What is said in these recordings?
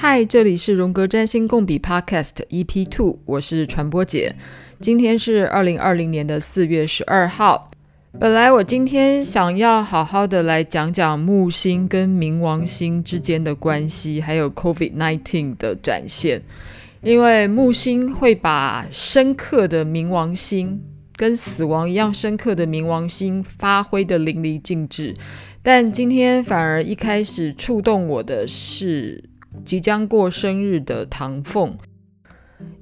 嗨，这里是荣格占星共笔 Podcast EP Two，我是传播姐。今天是二零二零年的四月十二号。本来我今天想要好好的来讲讲木星跟冥王星之间的关系，还有 COVID-19 的展现，因为木星会把深刻的冥王星跟死亡一样深刻的冥王星发挥得淋漓尽致。但今天反而一开始触动我的是即将过生日的唐凤，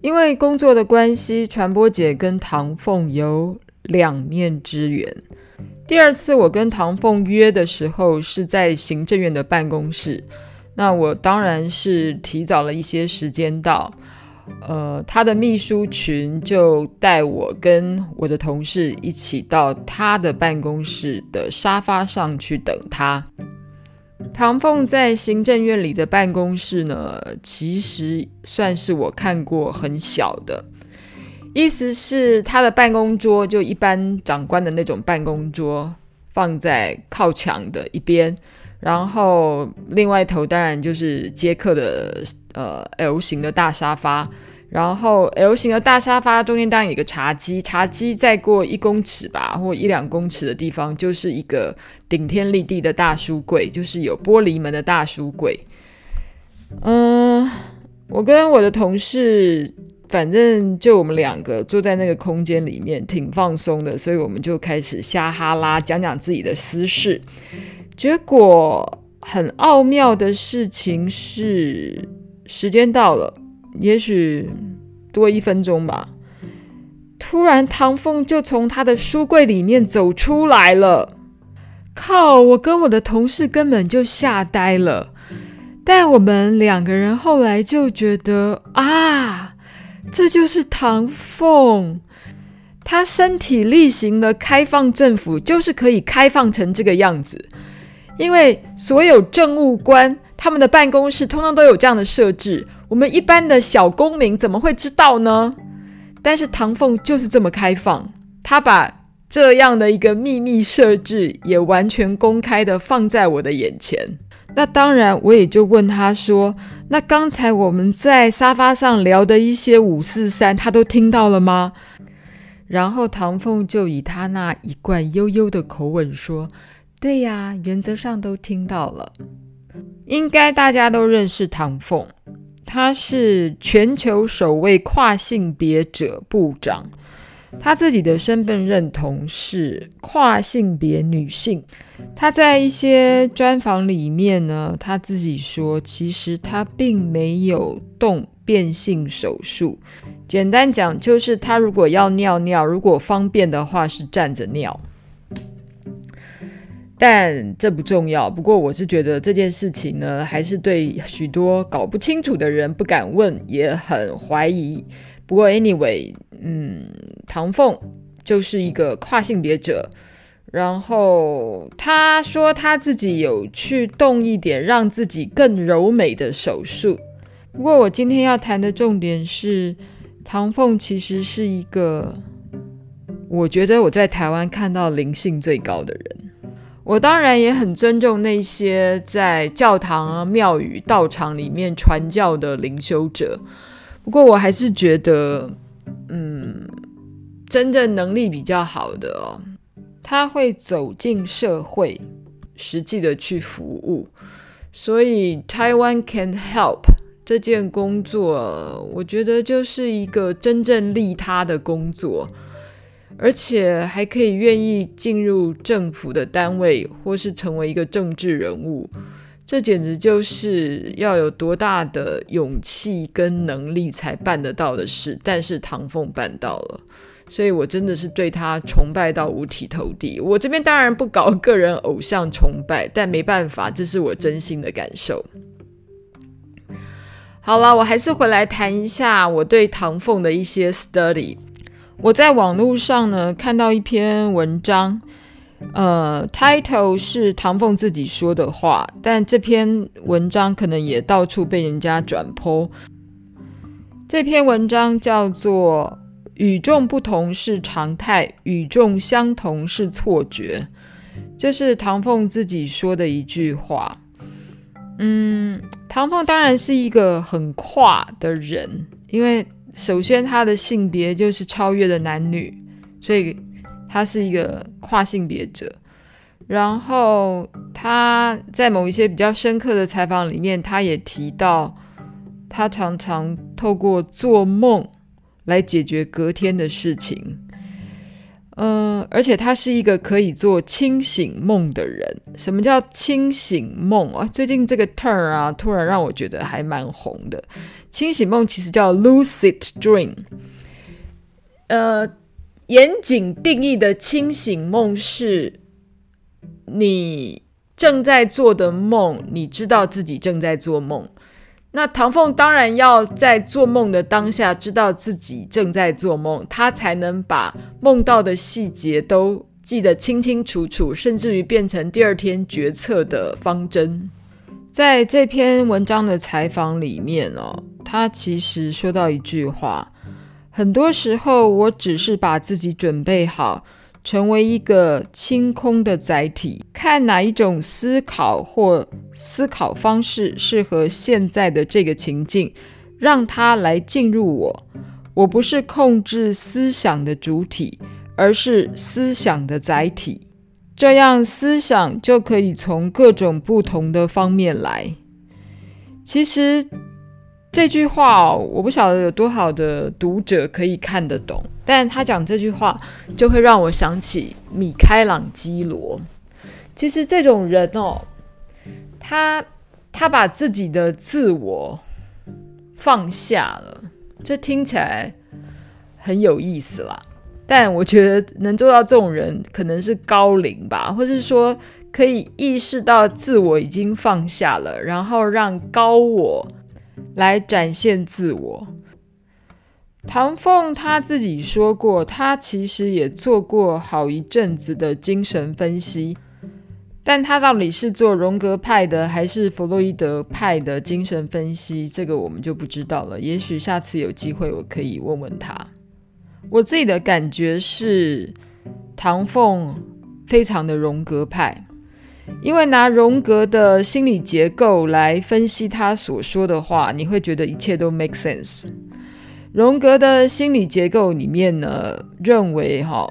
因为工作的关系，传播姐跟唐凤有两面之缘。第二次我跟唐凤约的时候是在行政院的办公室，那我当然是提早了一些时间到。呃，他的秘书群就带我跟我的同事一起到他的办公室的沙发上去等他。唐凤在行政院里的办公室呢，其实算是我看过很小的，意思是他的办公桌就一般长官的那种办公桌，放在靠墙的一边。然后另外一头当然就是接客的呃 L 型的大沙发，然后 L 型的大沙发中间当然有一个茶几，茶几再过一公尺吧，或一两公尺的地方就是一个顶天立地的大书柜，就是有玻璃门的大书柜。嗯，我跟我的同事，反正就我们两个坐在那个空间里面挺放松的，所以我们就开始瞎哈拉，讲讲自己的私事。结果很奥妙的事情是，时间到了，也许多一分钟吧。突然，唐凤就从他的书柜里面走出来了。靠！我跟我的同事根本就吓呆了。但我们两个人后来就觉得啊，这就是唐凤。他身体力行的开放政府，就是可以开放成这个样子。因为所有政务官他们的办公室通通都有这样的设置，我们一般的小公民怎么会知道呢？但是唐凤就是这么开放，他把这样的一个秘密设置也完全公开的放在我的眼前。那当然，我也就问他说：“那刚才我们在沙发上聊的一些五四三，他都听到了吗？”然后唐凤就以他那一贯悠悠的口吻说。对呀，原则上都听到了。应该大家都认识唐凤，他是全球首位跨性别者部长，他自己的身份认同是跨性别女性。他在一些专访里面呢，他自己说，其实他并没有动变性手术。简单讲，就是他如果要尿尿，如果方便的话，是站着尿。但这不重要。不过我是觉得这件事情呢，还是对许多搞不清楚的人不敢问，也很怀疑。不过 anyway，嗯，唐凤就是一个跨性别者，然后他说他自己有去动一点让自己更柔美的手术。不过我今天要谈的重点是，唐凤其实是一个，我觉得我在台湾看到灵性最高的人。我当然也很尊重那些在教堂啊、庙宇、道场里面传教的灵修者，不过我还是觉得，嗯，真正能力比较好的哦，他会走进社会，实际的去服务。所以，Taiwan Can Help 这件工作，我觉得就是一个真正利他的工作。而且还可以愿意进入政府的单位，或是成为一个政治人物，这简直就是要有多大的勇气跟能力才办得到的事。但是唐凤办到了，所以我真的是对他崇拜到五体投地。我这边当然不搞个人偶像崇拜，但没办法，这是我真心的感受。好了，我还是回来谈一下我对唐凤的一些 study。我在网络上呢看到一篇文章，呃，title 是唐凤自己说的话，但这篇文章可能也到处被人家转 po。这篇文章叫做“与众不同是常态，与众相同是错觉”，这是唐凤自己说的一句话。嗯，唐凤当然是一个很跨的人，因为首先他的性别就是超越了男女，所以他是一个跨性别者。然后他在某一些比较深刻的采访里面，他也提到，他常常透过做梦来解决隔天的事情。嗯、呃，而且他是一个可以做清醒梦的人。什么叫清醒梦啊？最近这个 term 啊，突然让我觉得还蛮红的。清醒梦其实叫 lucid dream。呃，严谨定义的清醒梦是，你正在做的梦，你知道自己正在做梦。那唐凤当然要在做梦的当下知道自己正在做梦，他才能把梦到的细节都记得清清楚楚，甚至于变成第二天决策的方针。在这篇文章的采访里面哦，他其实说到一句话：很多时候我只是把自己准备好。成为一个清空的载体，看哪一种思考或思考方式适合现在的这个情境，让它来进入我。我不是控制思想的主体，而是思想的载体。这样思想就可以从各种不同的方面来。其实这句话，我不晓得有多少的读者可以看得懂。但他讲这句话，就会让我想起米开朗基罗。其实这种人哦，他他把自己的自我放下了，这听起来很有意思啦。但我觉得能做到这种人，可能是高龄吧，或者是说可以意识到自我已经放下了，然后让高我来展现自我。唐凤他自己说过，他其实也做过好一阵子的精神分析，但他到底是做荣格派的还是弗洛伊德派的精神分析，这个我们就不知道了。也许下次有机会我可以问问他。我自己的感觉是，唐凤非常的荣格派，因为拿荣格的心理结构来分析他所说的话，你会觉得一切都 make sense。荣格的心理结构里面呢，认为哈，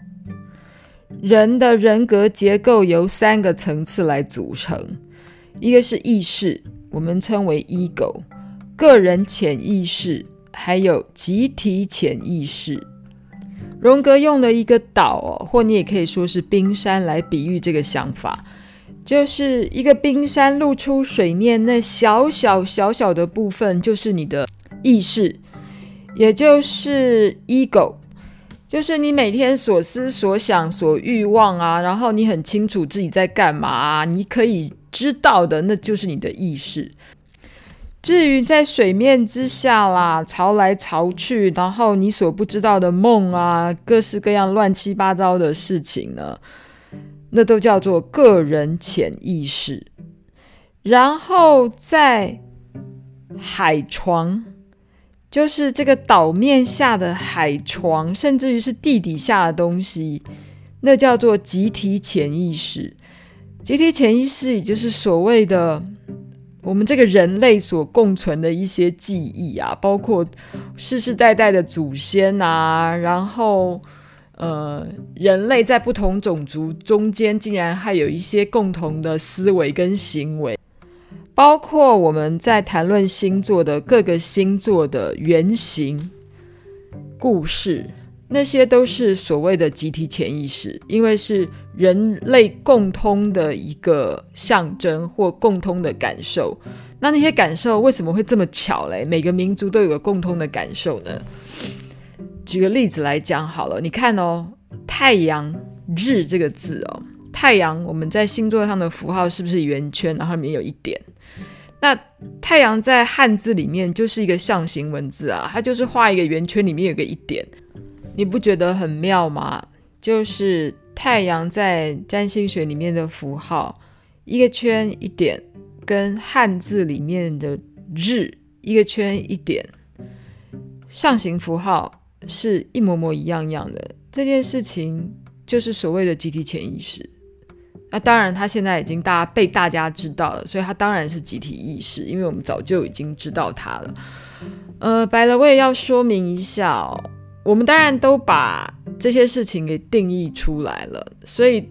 人的人格结构由三个层次来组成，一个是意识，我们称为 ego，个人潜意识，还有集体潜意识。荣格用了一个岛哦，或你也可以说是冰山来比喻这个想法，就是一个冰山露出水面，那小小小小的部分就是你的意识。也就是 ego，就是你每天所思所想所欲望啊，然后你很清楚自己在干嘛啊，你可以知道的，那就是你的意识。至于在水面之下啦，潮来潮去，然后你所不知道的梦啊，各式各样乱七八糟的事情呢，那都叫做个人潜意识。然后在海床。就是这个岛面下的海床，甚至于是地底下的东西，那叫做集体潜意识。集体潜意识也就是所谓的我们这个人类所共存的一些记忆啊，包括世世代代的祖先啊，然后呃，人类在不同种族中间竟然还有一些共同的思维跟行为。包括我们在谈论星座的各个星座的原型故事，那些都是所谓的集体潜意识，因为是人类共通的一个象征或共通的感受。那那些感受为什么会这么巧嘞？每个民族都有个共通的感受呢？举个例子来讲好了，你看哦，太阳日这个字哦，太阳我们在星座上的符号是不是圆圈，然后里面有一点？那太阳在汉字里面就是一个象形文字啊，它就是画一个圆圈，里面有个一点，你不觉得很妙吗？就是太阳在占星学里面的符号，一个圈一点，跟汉字里面的日一个圈一点，象形符号是一模模一样样的。这件事情就是所谓的集体潜意识。那当然，他现在已经大家被大家知道了，所以他当然是集体意识，因为我们早就已经知道他了。呃白了我也要说明一下，我们当然都把这些事情给定义出来了，所以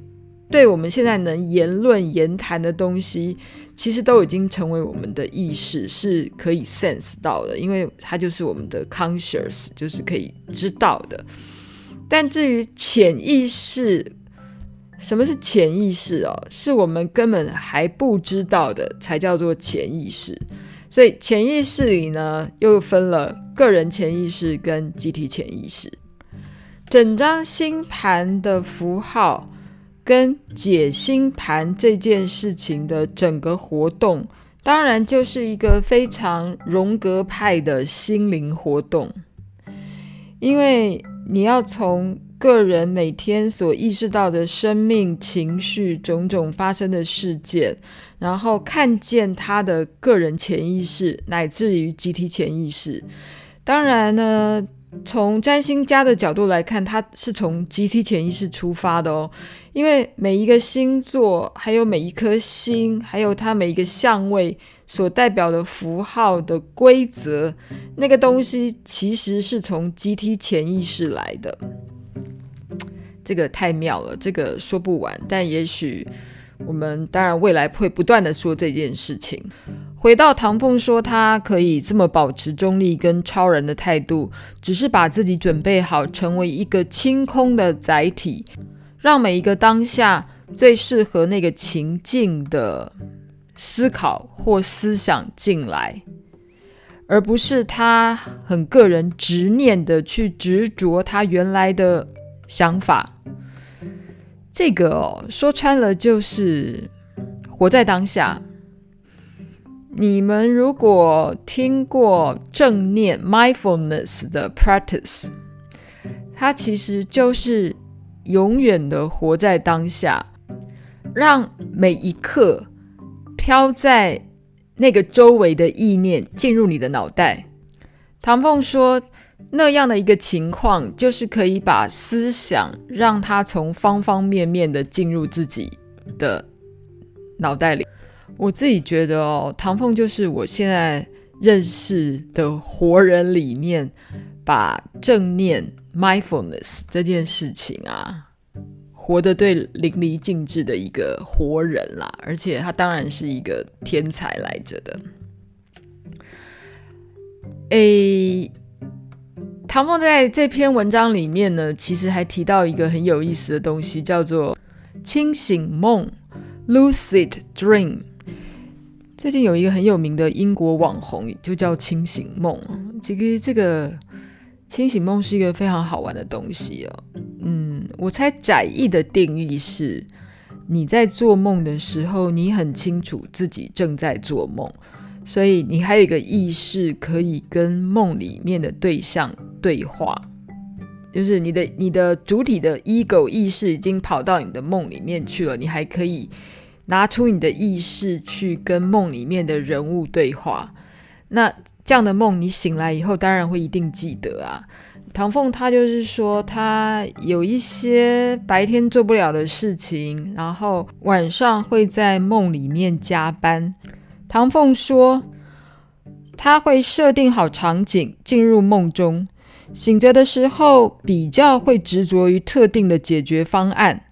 对我们现在能言论言谈的东西，其实都已经成为我们的意识，是可以 sense 到的，因为它就是我们的 conscious，就是可以知道的。但至于潜意识，什么是潜意识哦？是我们根本还不知道的，才叫做潜意识。所以潜意识里呢，又分了个人潜意识跟集体潜意识。整张星盘的符号跟解星盘这件事情的整个活动，当然就是一个非常荣格派的心灵活动，因为你要从。个人每天所意识到的生命、情绪、种种发生的事件，然后看见他的个人潜意识，乃至于集体潜意识。当然呢，从占星家的角度来看，他是从集体潜意识出发的哦。因为每一个星座，还有每一颗星，还有它每一个相位所代表的符号的规则，那个东西其实是从集体潜意识来的。这个太妙了，这个说不完。但也许我们当然未来会不断的说这件事情。回到唐凤说，他可以这么保持中立跟超然的态度，只是把自己准备好成为一个清空的载体，让每一个当下最适合那个情境的思考或思想进来，而不是他很个人执念的去执着他原来的想法。这个哦，说穿了就是活在当下。你们如果听过正念 （mindfulness） 的 practice，它其实就是永远的活在当下，让每一刻飘在那个周围的意念进入你的脑袋。唐凤说。那样的一个情况，就是可以把思想让它从方方面面的进入自己的脑袋里。我自己觉得哦，唐凤就是我现在认识的活人里面，把正念 mindfulness 这件事情啊，活得最淋漓尽致的一个活人啦。而且他当然是一个天才来着的。诶。唐凤在这篇文章里面呢，其实还提到一个很有意思的东西，叫做清醒梦 （lucid dream）。最近有一个很有名的英国网红，就叫清醒梦。其实这个清醒梦是一个非常好玩的东西哦。嗯，我猜窄义的定义是，你在做梦的时候，你很清楚自己正在做梦。所以你还有一个意识可以跟梦里面的对象对话，就是你的你的主体的 ego 意识已经跑到你的梦里面去了，你还可以拿出你的意识去跟梦里面的人物对话。那这样的梦你醒来以后当然会一定记得啊。唐凤他就是说他有一些白天做不了的事情，然后晚上会在梦里面加班。唐凤说：“他会设定好场景，进入梦中。醒着的时候，比较会执着于特定的解决方案。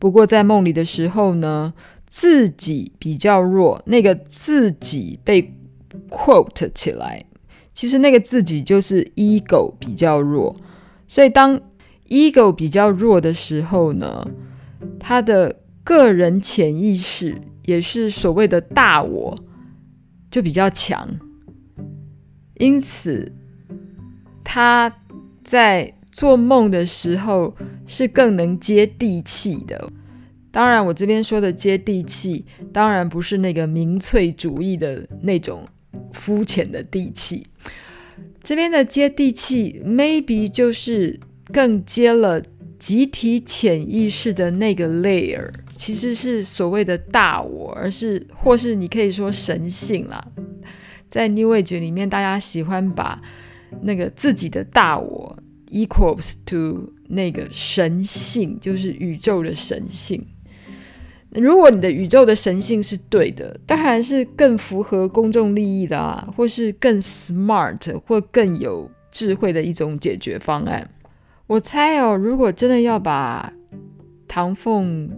不过在梦里的时候呢，自己比较弱。那个自己被 quote 起来，其实那个自己就是 ego 比较弱。所以当 ego 比较弱的时候呢，他的个人潜意识也是所谓的大我。”就比较强，因此他在做梦的时候是更能接地气的。当然，我这边说的接地气，当然不是那个民粹主义的那种肤浅的地气。这边的接地气，maybe 就是更接了集体潜意识的那个 layer。其实是所谓的大我，而是或是你可以说神性啦。在 New Age 里面，大家喜欢把那个自己的大我 equals to 那个神性，就是宇宙的神性。如果你的宇宙的神性是对的，当然是更符合公众利益的啊，或是更 smart 或更有智慧的一种解决方案。我猜哦，如果真的要把唐凤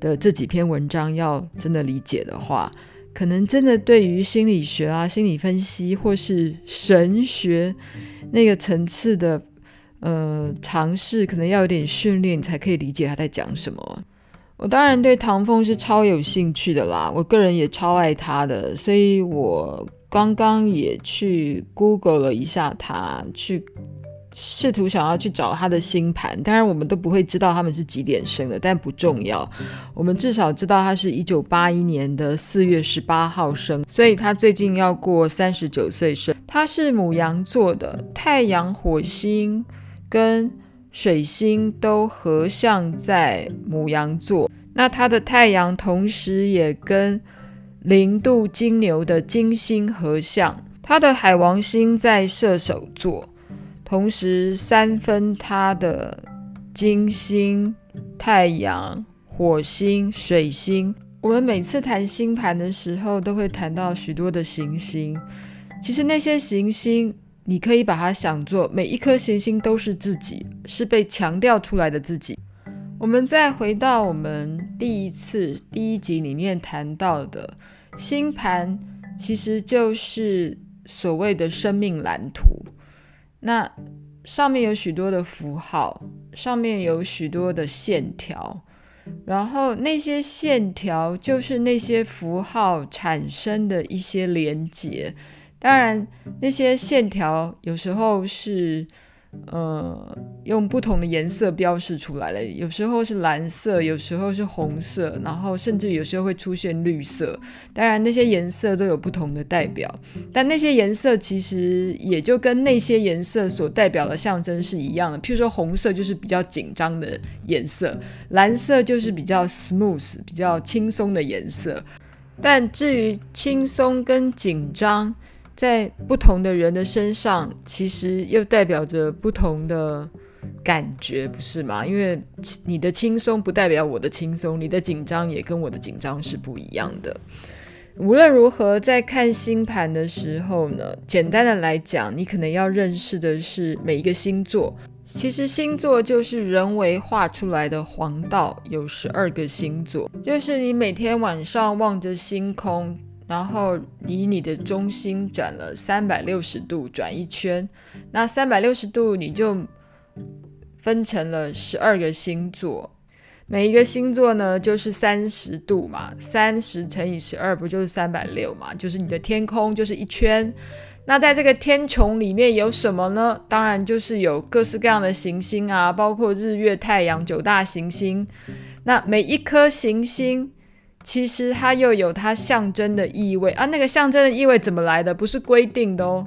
的这几篇文章要真的理解的话，可能真的对于心理学啊、心理分析或是神学那个层次的呃尝试，可能要有点训练才可以理解他在讲什么。我当然对唐凤是超有兴趣的啦，我个人也超爱他的，所以我刚刚也去 Google 了一下他，去试图想要去找他的星盘。当然，我们都不会知道他们是几点生的，但不重要。我们至少知道他是一九八一年的四月十八号生，所以他最近要过三十九岁生。他是母羊座的，太阳、火星跟水星都合相在母羊座，那他的太阳同时也跟零度金牛的金星合相，他的海王星在射手座，同时三分他的金星、太阳、火星、水星。我们每次谈星盘的时候，都会谈到许多的行星，其实那些行星。你可以把它想作每一颗行星都是自己，是被强调出来的自己。我们再回到我们第一次第一集里面谈到的星盘，其实就是所谓的生命蓝图。那上面有许多的符号，上面有许多的线条，然后那些线条就是那些符号产生的一些连接。当然，那些线条有时候是，呃，用不同的颜色标示出来的，有时候是蓝色，有时候是红色，然后甚至有时候会出现绿色。当然，那些颜色都有不同的代表，但那些颜色其实也就跟那些颜色所代表的象征是一样的。譬如说，红色就是比较紧张的颜色，蓝色就是比较 smooth、比较轻松的颜色。但至于轻松跟紧张，在不同的人的身上，其实又代表着不同的感觉，不是吗？因为你的轻松不代表我的轻松，你的紧张也跟我的紧张是不一样的。无论如何，在看星盘的时候呢，简单的来讲，你可能要认识的是每一个星座。其实星座就是人为画出来的黄道，有十二个星座，就是你每天晚上望着星空。然后以你的中心转了三百六十度转一圈，那三百六十度你就分成了十二个星座，每一个星座呢就是三十度嘛，三十乘以十二不就是三百六嘛？就是你的天空就是一圈。那在这个天穹里面有什么呢？当然就是有各式各样的行星啊，包括日月太阳九大行星。那每一颗行星。其实它又有它象征的意味啊，那个象征的意味怎么来的？不是规定的哦，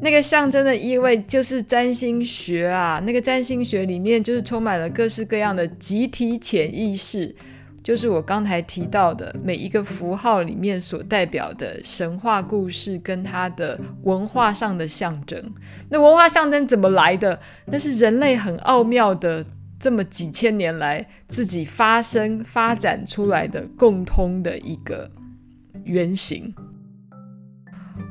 那个象征的意味就是占星学啊，那个占星学里面就是充满了各式各样的集体潜意识，就是我刚才提到的每一个符号里面所代表的神话故事跟它的文化上的象征。那文化象征怎么来的？那是人类很奥妙的。这么几千年来自己发生发展出来的共通的一个原型，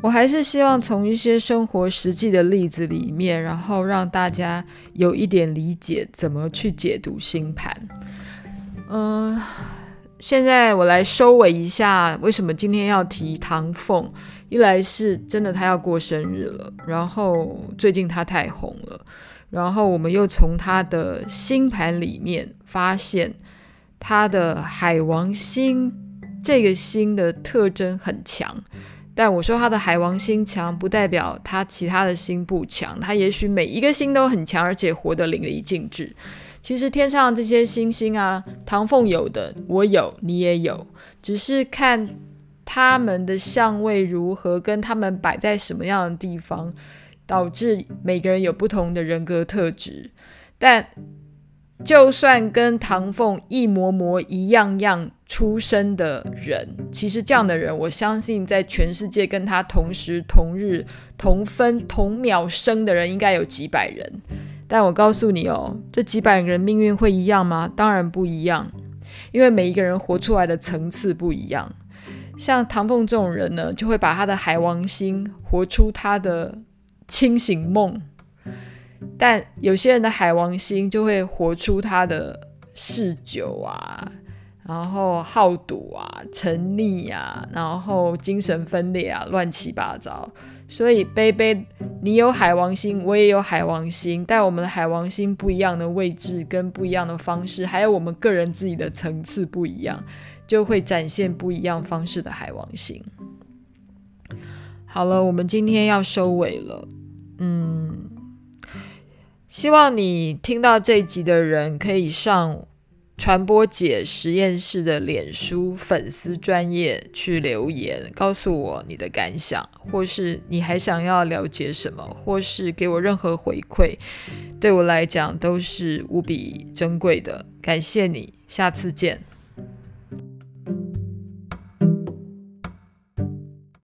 我还是希望从一些生活实际的例子里面，然后让大家有一点理解怎么去解读星盘。嗯，现在我来收尾一下，为什么今天要提唐凤？一来是真的他要过生日了，然后最近他太红了。然后我们又从他的星盘里面发现，他的海王星这个星的特征很强。但我说他的海王星强，不代表他其他的星不强。他也许每一个星都很强，而且活得淋漓尽致。其实天上这些星星啊，唐凤有的，我有，你也有，只是看他们的相位如何，跟他们摆在什么样的地方。导致每个人有不同的人格特质，但就算跟唐凤一模模一样样出生的人，其实这样的人，我相信在全世界跟他同时、同日、同分、同秒生的人，应该有几百人。但我告诉你哦，这几百个人命运会一样吗？当然不一样。因为每一个人活出来的层次不一样。像唐凤这种人呢，就会把他的海王星活出他的清醒梦；但有些人的海王星就会活出他的嗜酒啊，然后好赌啊、沉溺啊，然后精神分裂啊，乱七八糟。所以，杯杯，你有海王星，我也有海王星，但我们的海王星不一样的位置跟不一样的方式，还有我们个人自己的层次不一样。就会展现不一样方式的海王星。好了，我们今天要收尾了。嗯，希望你听到这集的人可以上传播姐实验室的脸书粉丝专业去留言，告诉我你的感想，或是你还想要了解什么，或是给我任何回馈，对我来讲都是无比珍贵的。感谢你，下次见。